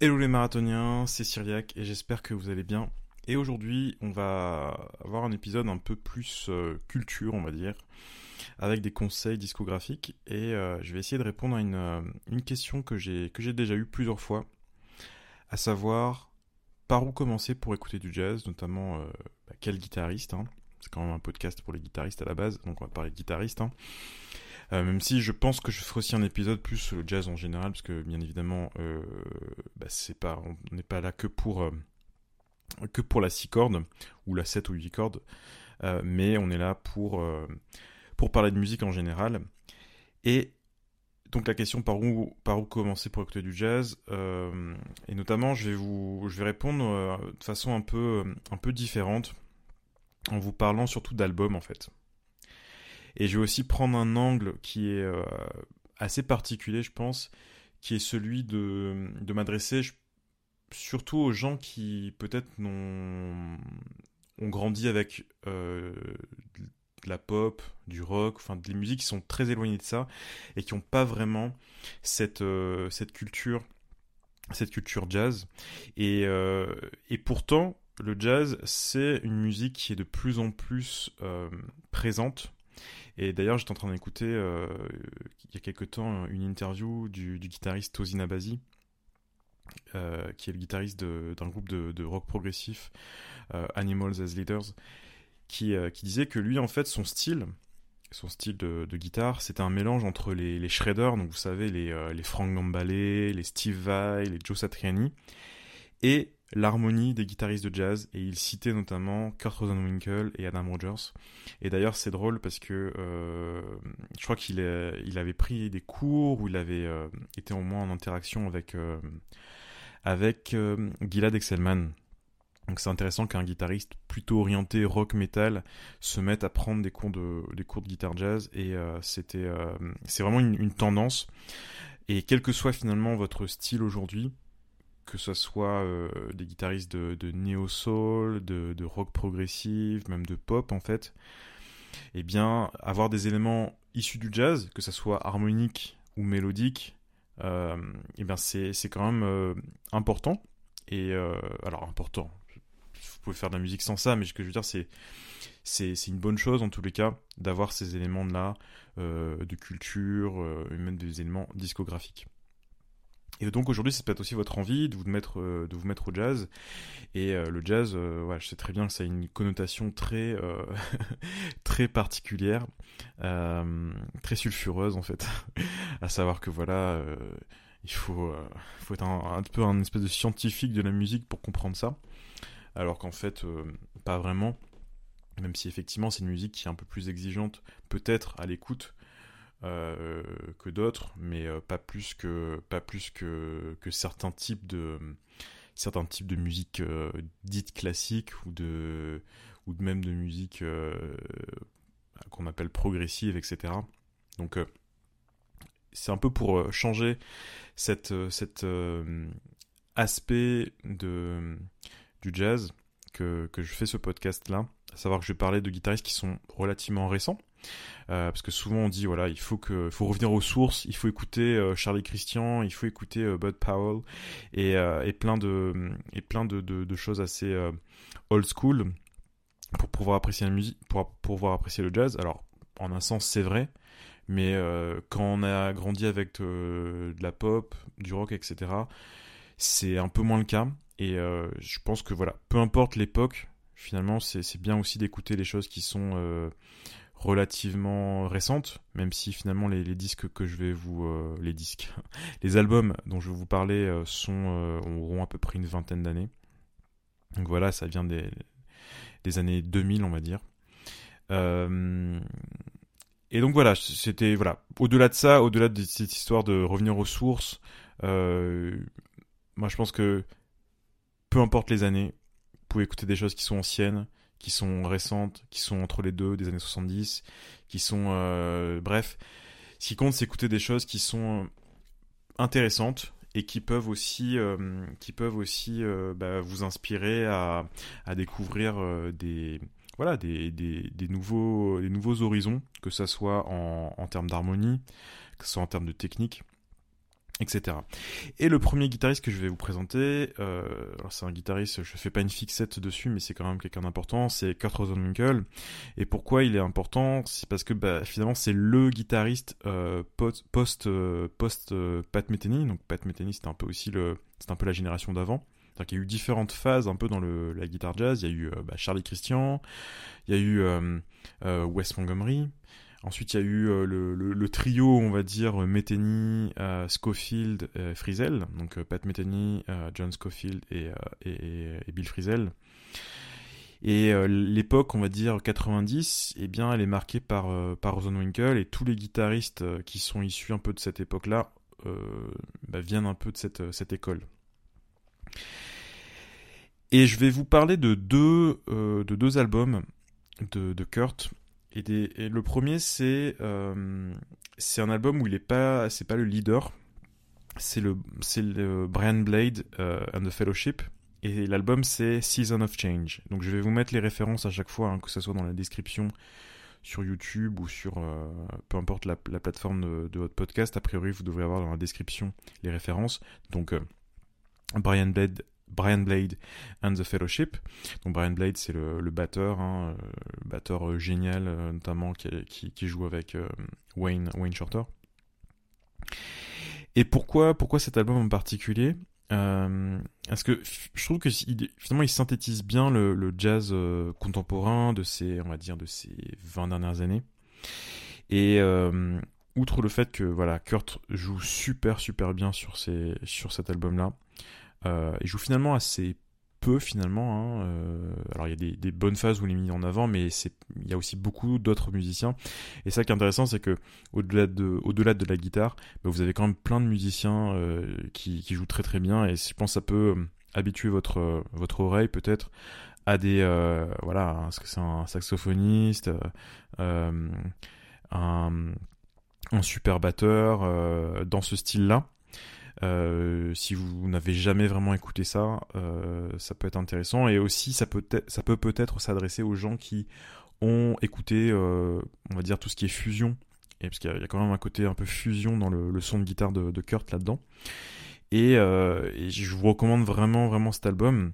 Hello les marathoniens, c'est Cyriac et j'espère que vous allez bien. Et aujourd'hui, on va avoir un épisode un peu plus euh, culture, on va dire, avec des conseils discographiques. Et euh, je vais essayer de répondre à une, euh, une question que j'ai que j'ai déjà eue plusieurs fois, à savoir par où commencer pour écouter du jazz, notamment bah, quel guitariste. Hein. C'est quand même un podcast pour les guitaristes à la base, donc on va parler de guitariste. Hein. Euh, même si je pense que je ferai aussi un épisode plus sur le jazz en général, parce que bien évidemment, euh, bah, on n'est pas là que pour euh, la 6 cordes ou la 7 ou 8 cordes, mais on est là pour pour parler de musique en général. Et donc la question par où par où commencer pour écouter du jazz et notamment je vais vous je vais répondre de façon un peu un peu différente en vous parlant surtout d'albums en fait. Et je vais aussi prendre un angle qui est euh, assez particulier, je pense, qui est celui de, m'adresser surtout aux gens qui peut-être ont grandi avec euh, de la pop, du rock, enfin des musiques qui sont très éloignées de ça et qui n'ont pas vraiment cette, euh, culture cette culture jazz. Et pourtant le jazz c'est une musique qui est de plus en plus présente et d'ailleurs, j'étais en train d'écouter euh, il y a quelques temps une interview du, guitariste Tozina Bazi, euh, qui est le guitariste d'un groupe de, rock progressif, euh, Animals as Leaders, qui, qui, disait que lui, en fait, son style, son style de, guitare, c'était un mélange entre les, les shredders, donc vous savez, les, les Frank Gambale, les Steve Vai, les Joe Satriani, et l'harmonie des guitaristes de jazz et il citait notamment Kurt Rosenwinkel et Adam Rogers. Et d'ailleurs c'est drôle parce que euh, je crois qu'il il avait pris des cours ou il avait euh, été au moins en interaction avec euh, avec Gilad Excelman. Donc c'est intéressant qu'un guitariste plutôt orienté rock metal se mette à prendre des cours de des cours de guitare jazz et c'était c'est vraiment une tendance. Et quel que soit finalement votre style aujourd'hui, que ce soit euh, des guitaristes de, de néo-soul, de, rock progressif, même de pop en fait, eh bien, avoir des éléments issus du jazz, que ce soit harmonique ou mélodique, euh, eh bien, c'est, quand même euh, important. Et alors, important, vous pouvez faire de la musique sans ça, mais ce que je veux dire, c'est, c'est, une bonne chose en tous les cas d'avoir ces éléments-là de culture, et même des éléments discographiques. Et donc aujourd'hui, c'est peut-être aussi votre envie de vous mettre, euh, de vous mettre au jazz. Et euh, le jazz, euh, je sais très bien que ça a une connotation très, très particulière, très sulfureuse en fait. à savoir que voilà, il faut, faut être un, peu un espèce de scientifique de la musique pour comprendre ça. Alors qu'en fait, pas vraiment. Même si effectivement c'est une musique qui est un peu plus exigeante, peut-être à l'écoute, euh, que d'autres, mais euh, pas plus que pas plus que, que certains types de certains types de musique euh, dite classique ou de ou de même de musique qu'on appelle progressive, etc. Donc c'est un peu pour changer cette, cet aspect de, du jazz que, que je fais ce podcast là, à savoir que je vais parler de guitaristes qui sont relativement récents, euh, parce que souvent on dit voilà il faut que faut revenir aux sources il faut écouter euh, Charlie Christian il faut écouter euh, Bud Powell et, et, plein de et plein de, de, choses assez old school pour pouvoir apprécier la musique pour, pouvoir apprécier le jazz. Alors en un sens c'est vrai mais quand on a grandi avec de la pop du rock etc c'est un peu moins le cas et je pense que voilà peu importe l'époque finalement c'est bien aussi d'écouter les choses qui sont relativement récente, même si finalement les, disques que je vais vous... Euh, les disques, les albums dont je vais vous parler euh, sont, euh, auront à peu près une vingtaine d'années. Donc voilà, ça vient des, des années 2000, on va dire. et donc voilà, c'était... Voilà, au-delà de ça, au-delà de cette histoire de revenir aux sources, moi je pense que peu importe les années, vous pouvez écouter des choses qui sont anciennes, qui sont récentes, qui sont entre les deux, des années 70, qui sont... Euh, bref, ce qui compte, c'est écouter des choses qui sont intéressantes et qui peuvent aussi, euh, qui peuvent aussi euh, bah, vous inspirer à, découvrir des, voilà, des, des, nouveaux, des nouveaux horizons, que ce soit en, en termes d'harmonie, que ce soit en termes de technique. Etc. Et le premier guitariste que je vais vous présenter, euh, c'est un guitariste, je fais pas une fixette dessus, mais c'est quand même quelqu'un d'important, c'est Kurt Rosenwinkel. Et pourquoi il est important? C'est parce que bah, finalement c'est le guitariste euh, post post, euh, post euh, Pat Metheny. Donc Pat Metheny c'était un peu aussi le, c'est un peu la génération d'avant. Il y a eu différentes phases un peu dans le, la guitare jazz. Il y a eu euh, bah, Charlie Christian, il y a eu Wes Montgomery, Ensuite, il y a eu euh, le, trio, on va dire, Metheny, euh, Schofield, euh, Frizzell. Donc Pat Metheny, John Schofield et, Bill Frizzell. Et l'époque, on va dire 90, eh bien, elle est marquée par, par Rosenwinkel et tous les guitaristes qui sont issus un peu de cette époque-là bah, viennent un peu de cette, cette école. Et je vais vous parler de deux, de deux albums de Kurt et, le premier, c'est euh, c'est un album où il est pas, c'est pas le leader, c'est le le Brian Blade euh, and the Fellowship. Et l'album c'est Season of Change. Donc je vais vous mettre les références à chaque fois, hein, que ce soit dans la description sur YouTube ou sur euh, peu importe la, la plateforme de, votre podcast. A priori, vous devrez avoir dans la description les références. Donc Brian Blade Brian Blade and the Fellowship. Donc Brian Blade, c'est le, le, batteur, hein, euh, le batteur euh, génial, euh, notamment qui, joue avec Wayne, Wayne Shorter. Et pourquoi, pourquoi cet album en particulier? Parce que je trouve que finalement il synthétise bien le, jazz contemporain de ces, on va dire, de ces 20 dernières années. Et outre le fait que voilà, Kurt joue super super bien sur, cet album-là, euh, il joue finalement assez peu finalement. Hein. Euh, alors il y a des, des, bonnes phases où il est mis en avant, mais il y a aussi beaucoup d'autres musiciens. Et ça qui est intéressant, c'est que au-delà de, au-delà de la guitare, bah, vous avez quand même plein de musiciens euh, qui, qui, jouent très très bien. Et je pense que ça peut euh, habituer votre votre oreille peut-être à des euh, voilà, parce que c'est un saxophoniste, euh, un, un super batteur dans ce style-là. Euh, si vous n'avez jamais vraiment écouté ça, euh, ça peut être intéressant. Et aussi, ça peut, peut peut-être s'adresser aux gens qui ont écouté, euh, on va dire, tout ce qui est fusion. Et parce qu'il y, a quand même un côté un peu fusion dans le, son de guitare de, Kurt là-dedans. Et, je vous recommande vraiment vraiment cet album.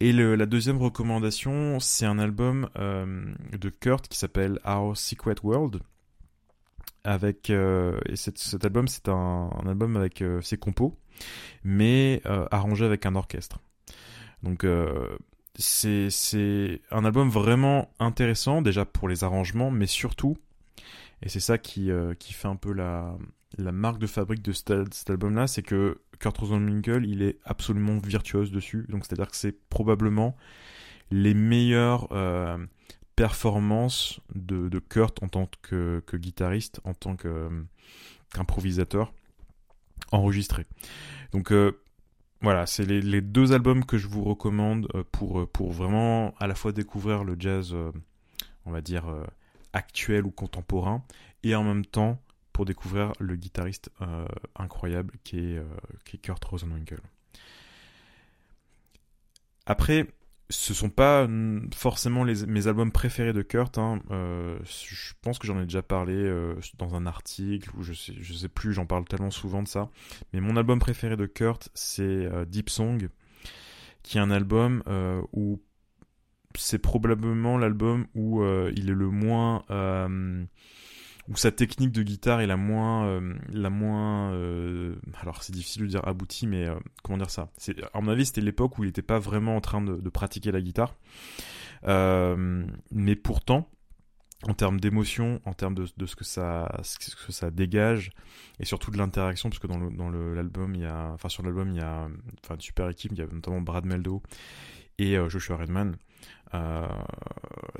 Et la deuxième recommandation, c'est un album de Kurt qui s'appelle Our Secret World avec euh, et cet, album c'est un, album avec euh, ses compos mais euh, arrangé avec un orchestre. Donc c'est un album vraiment intéressant déjà pour les arrangements mais surtout et c'est ça qui qui fait un peu la la marque de fabrique de cet, cet album là c'est que Kurt Rosenwinkel il est absolument virtuose dessus. Donc c'est à dire que c'est probablement les meilleurs performance de, Kurt en tant que, guitariste, en tant qu'improvisateur enregistré. Donc euh, voilà, c'est les, deux albums que je vous recommande euh, pour, euh, pour vraiment à la fois découvrir le jazz, on va dire, actuel ou contemporain, et en même temps pour découvrir le guitariste incroyable qui est, qui est Kurt Rosenwinkel. Après, ce sont pas forcément mes albums préférés de Kurt. Hein. Euh, je pense que j'en ai déjà parlé euh, dans un article ou je sais, je sais plus. J'en parle tellement souvent de ça. Mais mon album préféré de Kurt, c'est euh, Deep Song, qui est un album où c'est probablement l'album où il est le moins où sa technique de guitare est la moins, euh, la moins, euh, alors c'est difficile de dire abouti, mais euh, comment dire ça? C'est, à mon avis, c'était l'époque où il n'était pas vraiment en train de, pratiquer la guitare, mais pourtant, en termes d'émotion, en termes de, ce que ça, ce que ça dégage, et surtout de l'interaction, parce que dans le, dans l'album, il y a, enfin sur l'album, il y a, enfin une super équipe, il y a notamment Brad Meldo et Joshua Redman. Euh,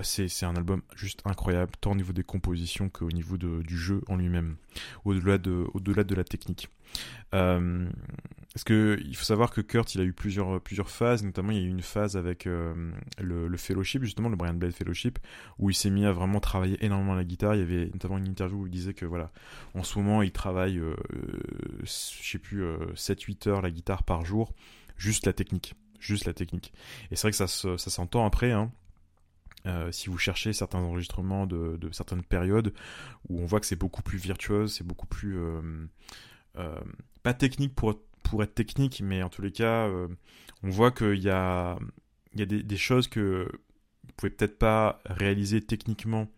c'est un album juste incroyable, tant au niveau des compositions qu'au niveau du jeu en lui-même, au-delà de, la technique. Euh, parce que il faut savoir que Kurt, il a eu plusieurs, phases, notamment il y a eu une phase avec euh, le, Fellowship, justement, le Brian Blade Fellowship, où il s'est mis à vraiment travailler énormément la guitare. Il y avait notamment une interview où il disait que voilà, en ce moment, il travaille, euh, je sais plus, 7-8 heures la guitare par jour, juste la technique juste la technique. Et c'est vrai que ça, s'entend après, hein. Euh, si vous cherchez certains enregistrements de, certaines périodes où on voit que c'est beaucoup plus virtuose, c'est beaucoup plus euh, pas technique pour, pour être technique, mais en tous les cas, on voit qu'il y a, il y a des, des choses que vous pouvez peut-être pas réaliser techniquement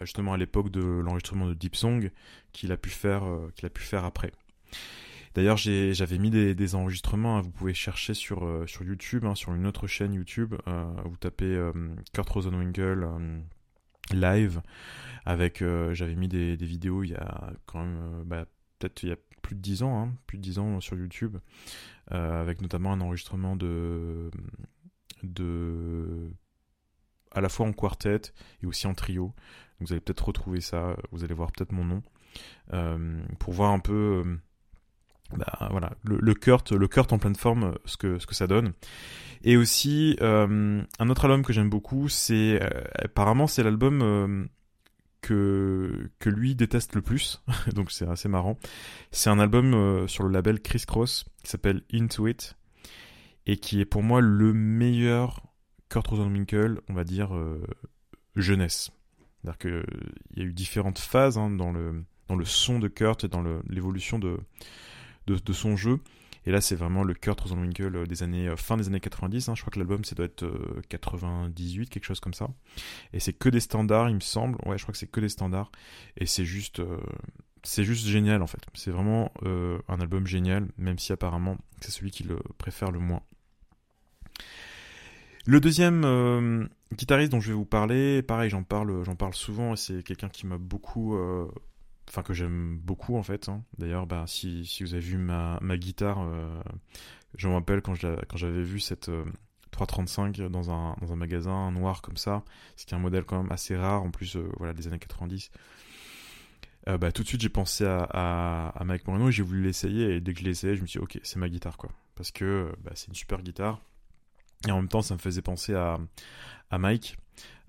justement à l'époque de l'enregistrement de Deep Song qu'il a pu faire qu'il a pu faire après. D'ailleurs, j'avais mis des, enregistrements. Hein, vous pouvez chercher sur, euh, YouTube, hein, sur une autre chaîne YouTube. Euh, vous tapez euh, Kurt Rosenwinkel live. Avec, j'avais mis des, vidéos il y a quand même, bah, peut-être il y a plus de 10 ans, hein, plus de 10 ans sur YouTube, avec notamment un enregistrement de, à la fois en quartet et aussi en trio. Vous allez peut-être retrouver ça, vous allez voir peut-être mon nom, pour voir un peu bah, voilà, le, Kurt, le Kurt en pleine forme, ce que, ce que ça donne. Et aussi, euh, un autre album que j'aime beaucoup, c'est, euh, apparemment, c'est l'album euh, que, que lui déteste le plus, donc c'est assez marrant. C'est un album sur le label Criss Cross, qui s'appelle Into It, et qui est pour moi le meilleur Kurt Rosenwinkel, on va dire, jeunesse. C'est-à-dire qu'il y a eu différentes phases hein, dans, le, dans le son de Kurt et dans l'évolution de de, son jeu. Et là, c'est vraiment le Kurt Rosenwinkel euh, des années, euh, fin des années 90. Hein. Je crois que l'album, ça doit être 98, euh, quelque chose comme ça. Et c'est que des standards, il me semble. Ouais, je crois que c'est que des standards. Et c'est juste, c'est juste génial, en fait. C'est vraiment un album génial, même si apparemment, c'est celui qu'il préfère le moins. Le deuxième guitariste dont je vais vous parler, pareil, j'en parle, j'en parle souvent, et c'est quelqu'un qui m'a beaucoup enfin que j'aime beaucoup en fait. Hein. D'ailleurs, bah, si, si, vous avez vu ma, ma guitare, euh, je me rappelle quand j'avais vu cette 335 euh, dans un, dans un magasin noir comme ça, ce qui est un modèle quand même assez rare en plus euh, voilà des années 90. bah, tout de suite j'ai pensé à, à, à, Mike Moreno et j'ai voulu l'essayer et dès que je l'ai essayé je me suis dit ok c'est ma guitare quoi parce que bah, c'est une super guitare et en même temps ça me faisait penser à, à Mike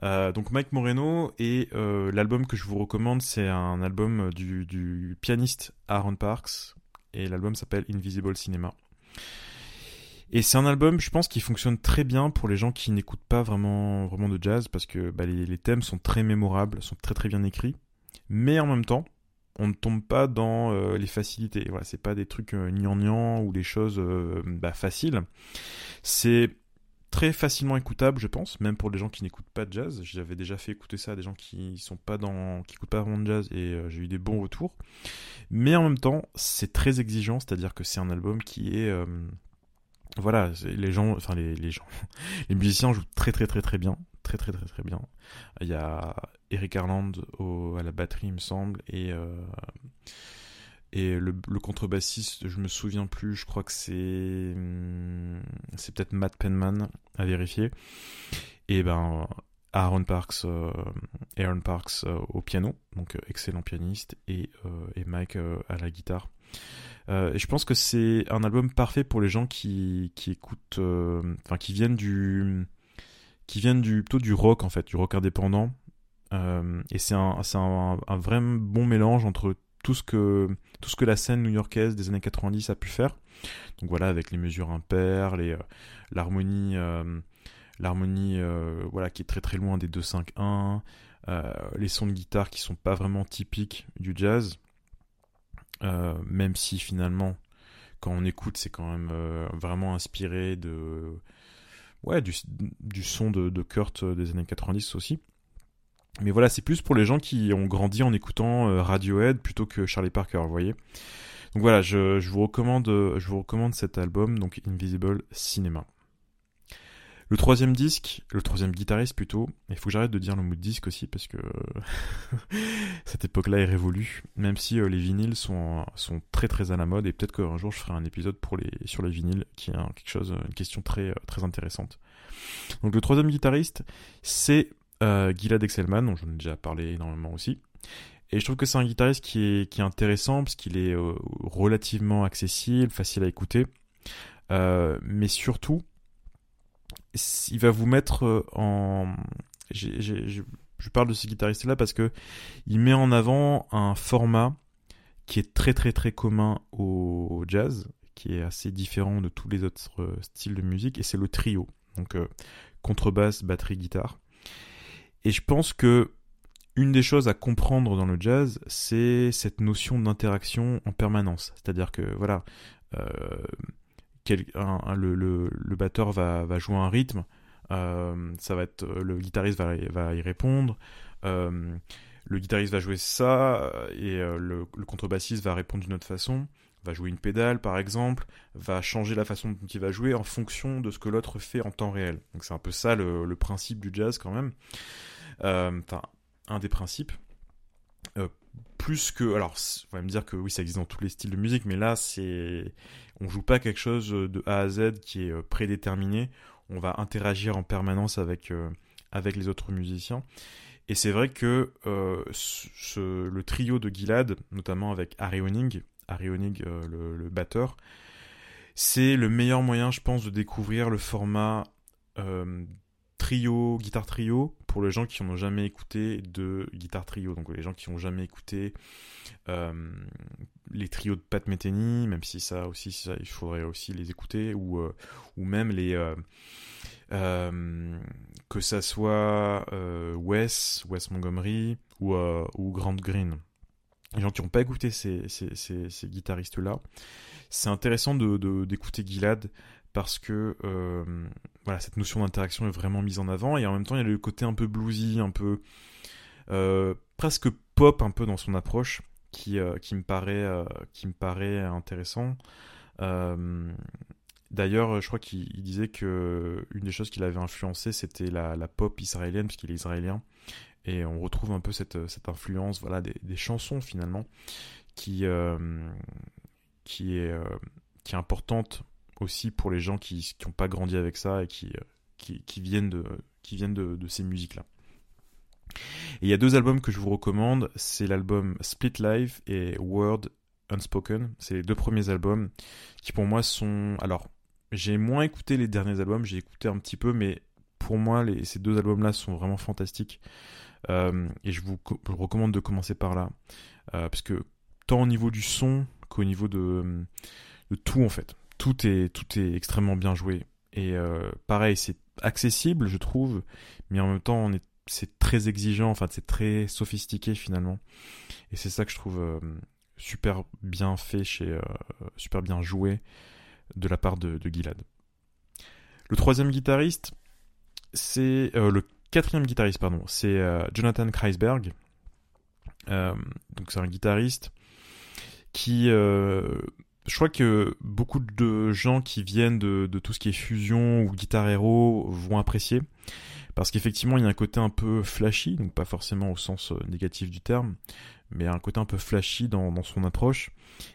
euh, donc Mike Moreno et euh, l'album que je vous recommande c'est un album du, pianiste Aaron Parks et l'album s'appelle Invisible Cinema. Et c'est un album, je pense, qui fonctionne très bien pour les gens qui n'écoutent pas vraiment, vraiment de jazz parce que bah, les, thèmes sont très mémorables, sont très très bien écrits, mais en même temps, on ne tombe pas dans euh, les facilités. Voilà, c'est pas des trucs euh, ou des choses bah, faciles. C'est très facilement écoutable, je pense, même pour les gens qui n'écoutent pas de jazz. J'avais déjà fait écouter ça à des gens qui sont pas dans, qui écoutent pas vraiment de jazz et euh, j'ai eu des bons retours. Mais en même temps, c'est très exigeant, c'est-à-dire que c'est un album qui est, euh, voilà, les gens, enfin les, les gens, les musiciens jouent très très très très bien, très très très très bien. Il y a Eric Arland au, à la batterie, il me semble, et euh, et le, contrebassiste, je me souviens plus, je crois que c'est hmm, c'est peut-être Matt Penman à vérifier. Et ben Aaron Parks, euh, Aaron Parks euh, au piano, donc euh, excellent pianiste, et, et Mike à la guitare. et je pense que c'est un album parfait pour les gens qui, qui écoutent, enfin qui viennent du, qui viennent du plutôt du rock en fait, du rock indépendant. et c'est un, un, un, vrai bon mélange entre tout ce que la scène new-yorkaise des années 90 a pu faire. Donc voilà, avec les mesures impaires, euh, l'harmonie euh, euh, voilà qui est très très loin des 2-5-1, les sons de guitare qui sont pas vraiment typiques du jazz, même si finalement quand on écoute c'est quand même vraiment inspiré de ouais du, du son de, de Kurt des années 90 aussi. Mais voilà, c'est plus pour les gens qui ont grandi en écoutant euh, Radiohead plutôt que Charlie Parker, vous voyez. Donc voilà, je, vous recommande, je vous recommande cet album, donc Invisible Cinema. Le troisième disque, le troisième guitariste plutôt, il faut que j'arrête de dire le mot disque aussi parce que cette époque-là est révolue, même si euh, les vinyles sont, sont très très à la mode et peut-être qu'un jour je ferai un épisode pour les, sur les vinyles qui est quelque chose, une question très, euh, très intéressante. Donc le troisième guitariste, c'est euh, Gilad dont j'en ai déjà parlé énormément aussi. Et je trouve que c'est un guitariste qui est, qui est intéressant parce qu'il est euh, relativement accessible, facile à écouter. Euh, mais surtout, il va vous mettre euh, en... je parle de ce guitariste-là parce que il met en avant un format qui est très très très commun au jazz, qui est assez différent de tous les autres styles de musique, et c'est le trio. Donc contrebasse, batterie, guitare. Et je pense que une des choses à comprendre dans le jazz, c'est cette notion d'interaction en permanence. C'est-à-dire que, voilà, euh, le, batteur va, jouer un rythme, euh, ça va être, le guitariste va, y répondre, euh, le guitariste va jouer ça, et le, contrebassiste va répondre d'une autre façon va jouer une pédale par exemple, va changer la façon dont il va jouer en fonction de ce que l'autre fait en temps réel. Donc c'est un peu ça le, principe du jazz quand même. Enfin, un des principes. Euh, plus que, alors, on va me dire que oui, ça existe dans tous les styles de musique, mais là, c'est, on joue pas quelque chose de A à Z qui est euh, prédéterminé. On va interagir en permanence avec euh, avec les autres musiciens. Et c'est vrai que le trio de Gilad, notamment avec Harry Honig, Harry Honig, le, batteur, c'est le meilleur moyen, je pense, de découvrir le format trio, guitare trio, pour les gens qui n'ont jamais écouté de guitare trio, donc les gens qui n'ont jamais écouté euh, les trios de Pat Metheny, même si ça aussi, il faudrait aussi les écouter, ou, euh, même les... Euh, que ça soit Wes, Wes Montgomery ou, ou Grant Green. Les gens qui n'ont pas écouté ces, guitaristes-là, c'est intéressant d'écouter de, Gilad parce que euh, voilà cette notion d'interaction est vraiment mise en avant et en même temps il y a le côté un peu bluesy, un peu euh, presque pop un peu dans son approche qui, euh, qui me paraît qui me paraît intéressant. D'ailleurs, je crois qu'il disait que une des choses qui l'avait influencé, c'était la, pop israélienne, puisqu'il est israélien. Et on retrouve un peu cette, cette influence voilà, des, des chansons, finalement, qui, qui, est, qui est importante aussi pour les gens qui n'ont pas grandi avec ça et qui, euh, viennent de, ces musiques-là. Il y a deux albums que je vous recommande, c'est l'album Split Life et Word Unspoken. C'est les deux premiers albums qui pour moi sont... Alors, j'ai moins écouté les derniers albums, j'ai écouté un petit peu, mais pour moi, ces deux albums-là sont vraiment fantastiques. Euh, et je vous, recommande de commencer par là. Euh, parce que tant au niveau du son qu'au niveau de tout, en fait tout est, extrêmement bien joué. Et euh, pareil, c'est accessible, je trouve, mais en même temps, c'est très exigeant, enfin, c'est très sophistiqué finalement. Et c'est ça que je trouve euh, super bien fait, chez, euh, super bien joué de la part de, de Gilad. Le troisième guitariste, c'est le quatrième guitariste, pardon, c'est Jonathan Kreisberg. donc c'est un guitariste qui je crois que beaucoup de gens qui viennent de, tout ce qui est fusion ou guitare héros vont apprécier. Parce qu'effectivement, il y a un côté un peu flashy, donc pas forcément au sens euh, négatif du terme, mais un côté un peu flashy dans, son approche.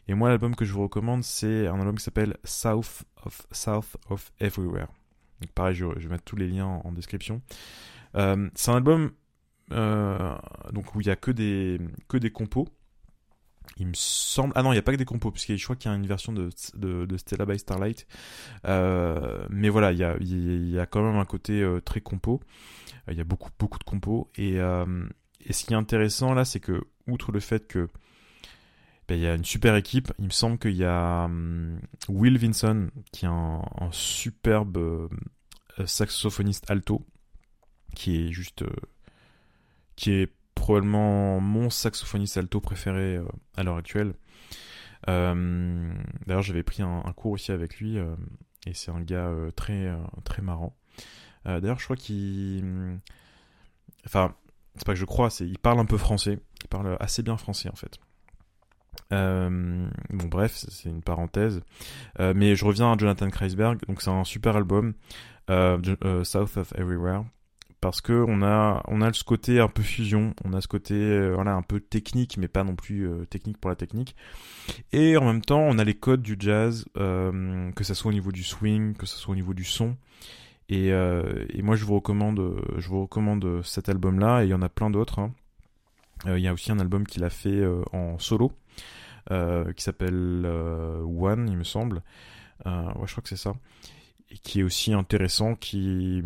Et moi, l'album que je vous recommande, c'est un album qui s'appelle South of, South of Everywhere. Donc pareil, je, vais mettre tous les liens en, description. Euh, c'est un album euh, donc où il y a que des, que des compos il me semble. Ah non, il n'y a pas que des compos, puisque je crois qu'il y a une version de, de, Stella by Starlight. Euh, mais voilà, il y a, il y a quand même un côté euh, très compo. Euh, il y a beaucoup, beaucoup de compos. Et, et ce qui est intéressant là, c'est que, outre le fait que ben, il y a une super équipe, il me semble qu'il y a hum, Will Vinson, qui est un, un superbe saxophoniste alto, qui est juste. qui est probablement mon saxophoniste alto préféré euh, à l'heure actuelle. Euh, d'ailleurs, j'avais pris un, cours aussi avec lui euh, et c'est un gars très très marrant. D'ailleurs, je crois qu'il, enfin, c'est pas que je crois, il parle un peu français. Il parle assez bien français en fait. bon bref, c'est une parenthèse. mais je reviens à Jonathan Kreisberg. Donc c'est un super album, South of Everywhere parce que on a on a ce côté un peu fusion, on a ce côté euh, voilà un peu technique mais pas non plus euh, technique pour la technique. Et en même temps, on a les codes du jazz euh, que ça soit au niveau du swing, que ce soit au niveau du son. Et, et moi je vous recommande je vous recommande cet album là et il y en a plein d'autres. Hein. Il y a aussi un album qu'il a fait en solo qui s'appelle One, il me semble. ouais, je crois que c'est ça. Et qui est aussi intéressant, qui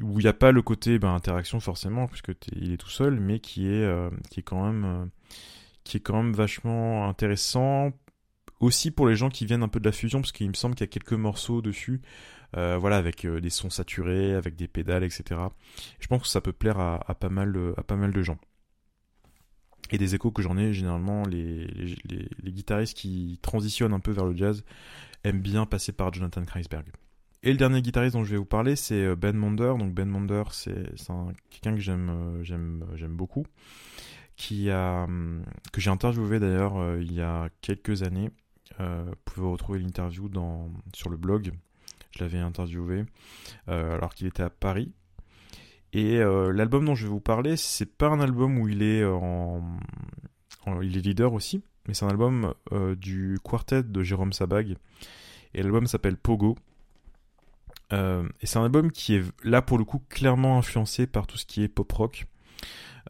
où il n'y a pas le côté ben, interaction forcément puisque il est tout seul mais qui est euh, qui est quand même euh, qui est quand même vachement intéressant aussi pour les gens qui viennent un peu de la fusion, parce qu'il me semble qu'il y a quelques morceaux dessus, voilà, avec des sons saturés, avec des pédales, etc. Je pense que ça peut plaire à, pas, mal, à pas mal de gens. Et des échos que j'en ai, généralement, les, les, guitaristes qui transitionnent un peu vers le jazz aiment bien passer par Jonathan Kreisberg. Et le dernier guitariste dont je vais vous parler, c'est euh, Ben Monder. Donc Ben Monder, c'est quelqu'un que j'aime euh, j'aime beaucoup, hum, que j'ai interviewé d'ailleurs euh, il y a quelques années. vous pouvez retrouver l'interview sur le blog. Je l'avais interviewé alors qu'il était à Paris. Et l'album dont je vais vous parler, c'est pas un album où il est en, il est leader aussi, mais c'est un album du quartet de Jérôme Sabag. Et l'album s'appelle Pogo. Euh, et c'est un album qui est là pour le coup clairement influencé par tout ce qui est pop rock.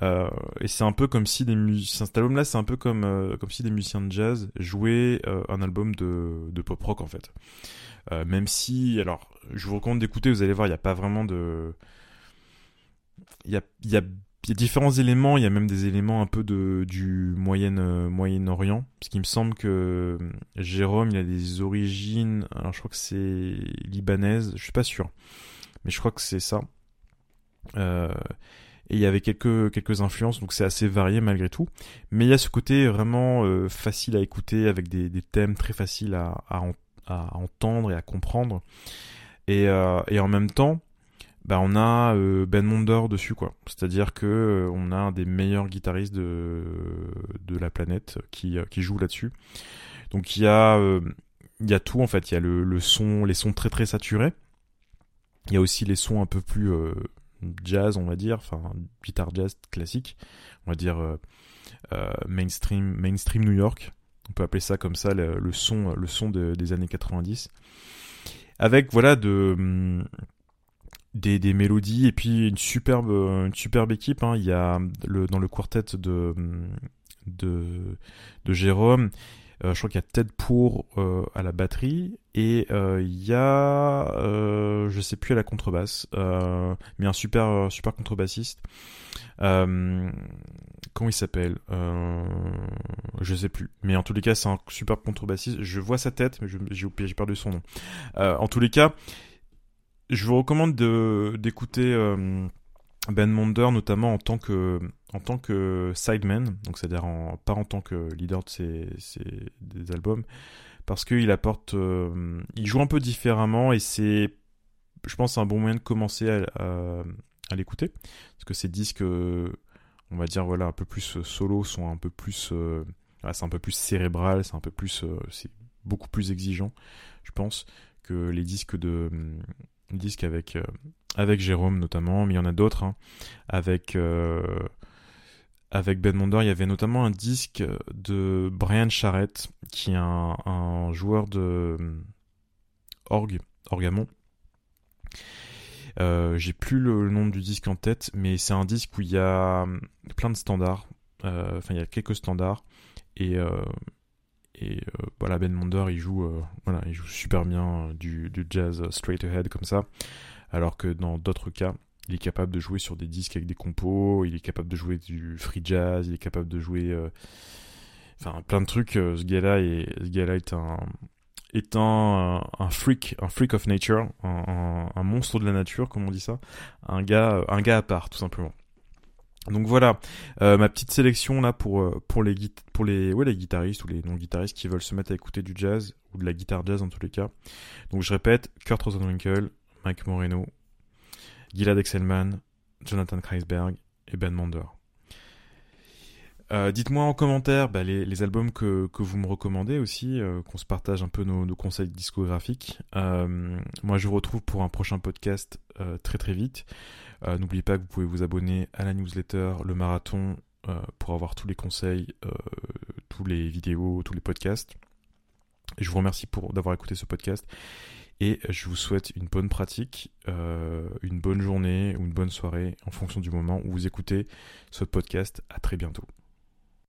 Euh, et c'est un peu comme si des musiciens, cet album-là, c'est un peu comme euh, comme si des musiciens de jazz jouaient un album de, de pop rock en fait. même si, alors, je vous recommande d'écouter. Vous allez voir, il n'y a pas vraiment de, il y a, y a il y a différents éléments, il y a même des éléments un peu de, du Moyen, euh, Moyen-Orient, parce qu'il me semble que euh, Jérôme, il a des origines, alors je crois que c'est libanaise, je suis pas sûr, mais je crois que c'est ça. Euh, et il y avait quelques, quelques influences, donc c'est assez varié malgré tout. Mais il y a ce côté vraiment facile à écouter, avec des, des thèmes très faciles à, à, à, entendre et à comprendre. Et, et en même temps, bah, on a euh, Ben Monder dessus quoi. C'est-à-dire que euh, on a un des meilleurs guitaristes de, de la planète qui, euh, qui joue là-dessus. Donc il y a il y a tout en fait, il y a le, le, son, les sons très très saturés. Il y a aussi les sons un peu plus jazz, on va dire, enfin guitare jazz classique, on va dire mainstream mainstream New York. On peut appeler ça comme ça le, son le son des années 90. Avec voilà de hum, des, des, mélodies et puis une superbe une superbe équipe hein. il y a le dans le quartet de de, de Jérôme euh, je crois qu'il y a Ted Pour euh, à la batterie et euh, il y a euh, je sais plus à la contrebasse euh, mais un super super contrebassiste. Comment il s'appelle je sais plus. Mais en tous les cas c'est un super contrebassiste. Je vois sa tête mais j'ai perdu son nom. En tous les cas je vous recommande d'écouter euh, Ben Monder, notamment en tant que, en tant que sideman, donc c'est-à-dire pas en tant que leader de ses, des albums, parce qu'il apporte, euh, il joue un peu différemment et c'est, je pense, un bon moyen de commencer à, à, l'écouter, parce que ces disques, on va dire voilà, un peu plus solo, sont un peu plus, euh, c'est un peu plus cérébral, c'est un peu plus, c'est beaucoup plus exigeant, je pense, que les disques de disque avec, euh, avec Jérôme notamment, mais il y en a d'autres. Hein. avec, euh, avec Ben Monder, il y avait notamment un disque de Brian Charrett, qui est un, un joueur de euh, orgue, orgamon. J'ai plus le, nom du disque en tête, mais c'est un disque où il y a plein de standards. Enfin, il y a quelques standards. Et et euh, voilà, Ben Monder, il joue, euh, voilà, il joue super bien euh, du, du, jazz straight ahead comme ça, alors que dans d'autres cas, il est capable de jouer sur des disques avec des compos, il est capable de jouer du free jazz, il est capable de jouer, enfin plein de trucs. ce gars-là est, ce gars-là est un est un, un, freak, un freak of nature, un, un, monstre de la nature, comme on dit ça, un gars, un gars à part, tout simplement. Donc voilà, euh, ma petite sélection là pour euh, pour les pour les ouais les guitaristes ou les non guitaristes qui veulent se mettre à écouter du jazz ou de la guitare jazz en tous les cas. Donc je répète, Kurt Rosenwinkel, Mike Moreno, Gilad Excelman, Jonathan Kreisberg et Ben Mander. Euh, dites-moi en commentaire bah, les, albums que, vous me recommandez aussi, qu'on se partage un peu nos, conseils discographiques. moi je vous retrouve pour un prochain podcast très très vite. Euh, n'oubliez pas que vous pouvez vous abonner à la newsletter, le marathon, euh, pour avoir tous les conseils, euh, tous les vidéos, tous les podcasts. Je vous remercie pour d'avoir écouté ce podcast. Et je vous souhaite une bonne pratique, une bonne journée ou une bonne soirée en fonction du moment où vous écoutez ce podcast. À très bientôt.